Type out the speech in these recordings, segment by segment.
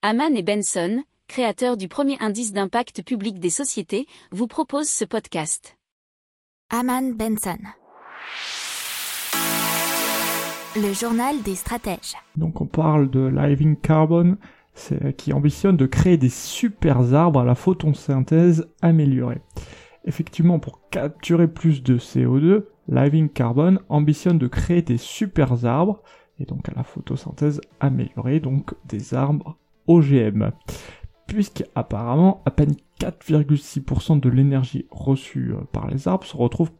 Haman et Benson, créateurs du premier indice d'impact public des sociétés, vous proposent ce podcast. Haman Benson. Le journal des stratèges. Donc on parle de Living Carbon qui ambitionne de créer des super arbres à la photosynthèse améliorée. Effectivement, pour capturer plus de CO2, Living Carbon ambitionne de créer des super arbres, et donc à la photosynthèse améliorée, donc des arbres OGM. Puisqu'apparemment, à peine 4,6% de l'énergie reçue euh, par les arbres se retrouve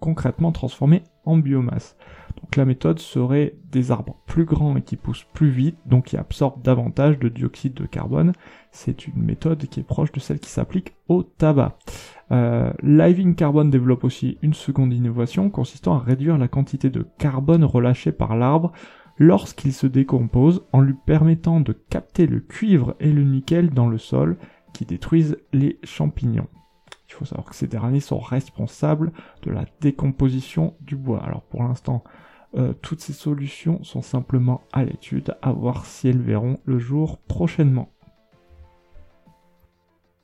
concrètement transformée en biomasse. Donc la méthode serait des arbres plus grands et qui poussent plus vite, donc qui absorbent davantage de dioxyde de carbone. C'est une méthode qui est proche de celle qui s'applique au tabac. Euh, Living Carbon développe aussi une seconde innovation consistant à réduire la quantité de carbone relâchée par l'arbre lorsqu'il se décompose en lui permettant de capter le cuivre et le nickel dans le sol qui détruisent les champignons. Il faut savoir que ces derniers sont responsables de la décomposition du bois. Alors pour l'instant, euh, toutes ces solutions sont simplement à l'étude, à voir si elles verront le jour prochainement.